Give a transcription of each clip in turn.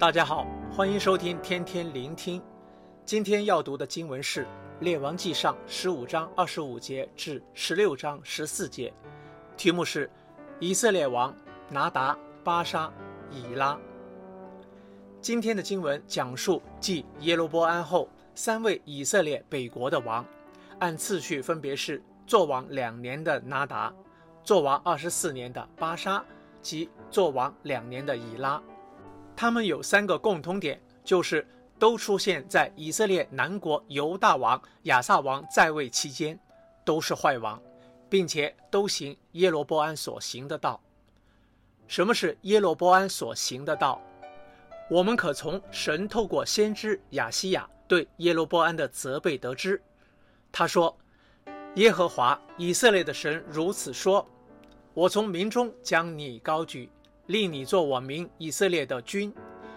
大家好，欢迎收听天天聆听。今天要读的经文是《列王纪上》十五章二十五节至十六章十四节，题目是以色列王拿达、巴沙、以拉。今天的经文讲述继耶罗波安后三位以色列北国的王，按次序分别是做王两年的拿达，做王二十四年的巴沙及做王两年的以拉。他们有三个共同点，就是都出现在以色列南国犹大王亚撒王在位期间，都是坏王，并且都行耶罗波安所行的道。什么是耶罗波安所行的道？我们可从神透过先知亚西亚对耶罗波安的责备得知。他说：“耶和华以色列的神如此说：我从民中将你高举。”令你做我民以色列的君，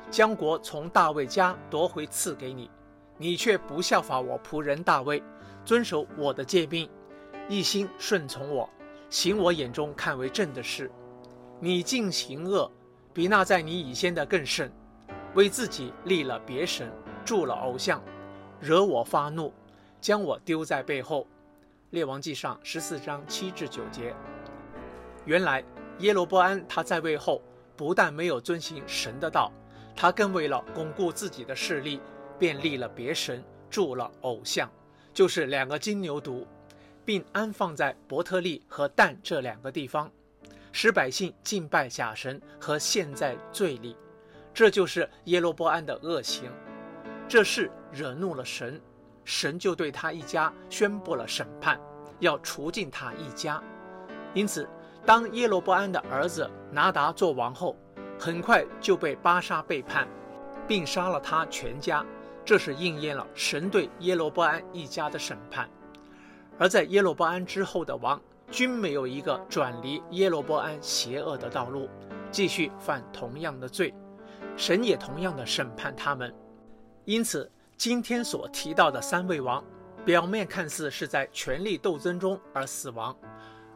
将国从大卫家夺回赐给你，你却不效法我仆人大卫，遵守我的诫命，一心顺从我，行我眼中看为正的事。你竟行恶，比那在你以先的更甚，为自己立了别神，铸了偶像，惹我发怒，将我丢在背后。列王纪上十四章七至九节。原来。耶罗波安他在位后，不但没有遵行神的道，他更为了巩固自己的势力，便立了别神，铸了偶像，就是两个金牛犊，并安放在伯特利和但这两个地方，使百姓敬拜假神和陷在罪里。这就是耶罗波安的恶行，这事惹怒了神，神就对他一家宣布了审判，要除尽他一家。因此。当耶罗波安的儿子拿达做王后，很快就被巴沙背叛，并杀了他全家。这是应验了神对耶罗波安一家的审判。而在耶罗波安之后的王，均没有一个转离耶罗波安邪恶的道路，继续犯同样的罪，神也同样的审判他们。因此，今天所提到的三位王，表面看似是在权力斗争中而死亡。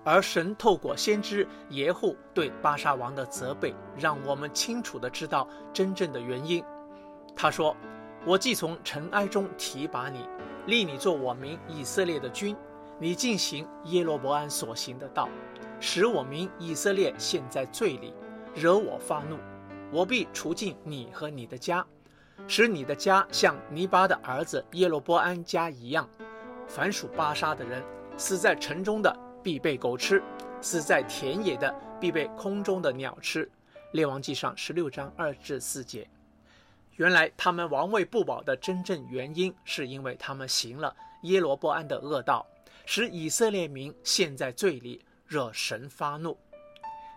而神透过先知耶户对巴沙王的责备，让我们清楚地知道真正的原因。他说：“我既从尘埃中提拔你，立你做我民以色列的君，你进行耶罗波安所行的道，使我民以色列陷在罪里，惹我发怒，我必除尽你和你的家，使你的家像尼巴的儿子耶罗波安家一样。凡属巴沙的人，死在城中的。”必被狗吃，死在田野的必被空中的鸟吃。列王纪上十六章二至四节。原来他们王位不保的真正原因，是因为他们行了耶罗波安的恶道，使以色列民陷在罪里，惹神发怒。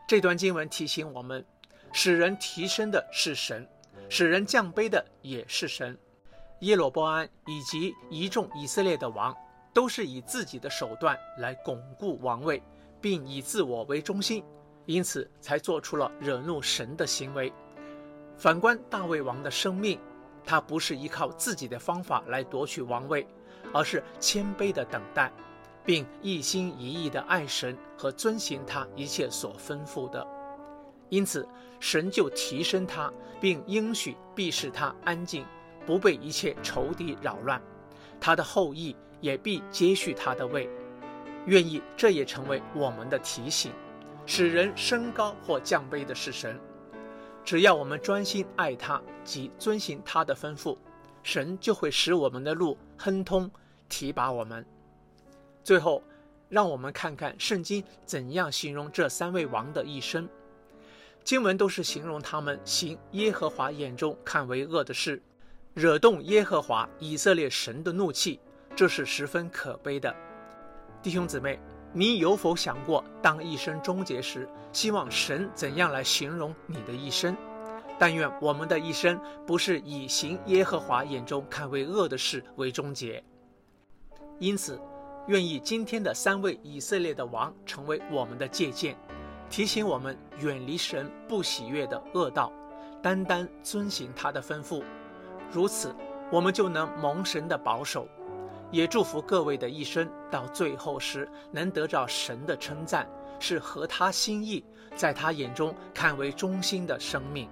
这段经文提醒我们，使人提升的是神，使人降卑的也是神。耶罗波安以及一众以色列的王。都是以自己的手段来巩固王位，并以自我为中心，因此才做出了惹怒神的行为。反观大卫王的生命，他不是依靠自己的方法来夺取王位，而是谦卑的等待，并一心一意的爱神和遵行他一切所吩咐的。因此，神就提升他，并应许必使他安静，不被一切仇敌扰乱。他的后裔。也必接续他的位，愿意这也成为我们的提醒，使人升高或降卑的是神。只要我们专心爱他及遵行他的吩咐，神就会使我们的路亨通，提拔我们。最后，让我们看看圣经怎样形容这三位王的一生。经文都是形容他们行耶和华眼中看为恶的事，惹动耶和华以色列神的怒气。这是十分可悲的，弟兄姊妹，你有否想过，当一生终结时，希望神怎样来形容你的一生？但愿我们的一生不是以行耶和华眼中看为恶的事为终结。因此，愿意今天的三位以色列的王成为我们的借鉴，提醒我们远离神不喜悦的恶道，单单遵行他的吩咐，如此，我们就能蒙神的保守。也祝福各位的一生到最后时能得到神的称赞，是合他心意，在他眼中看为忠心的生命。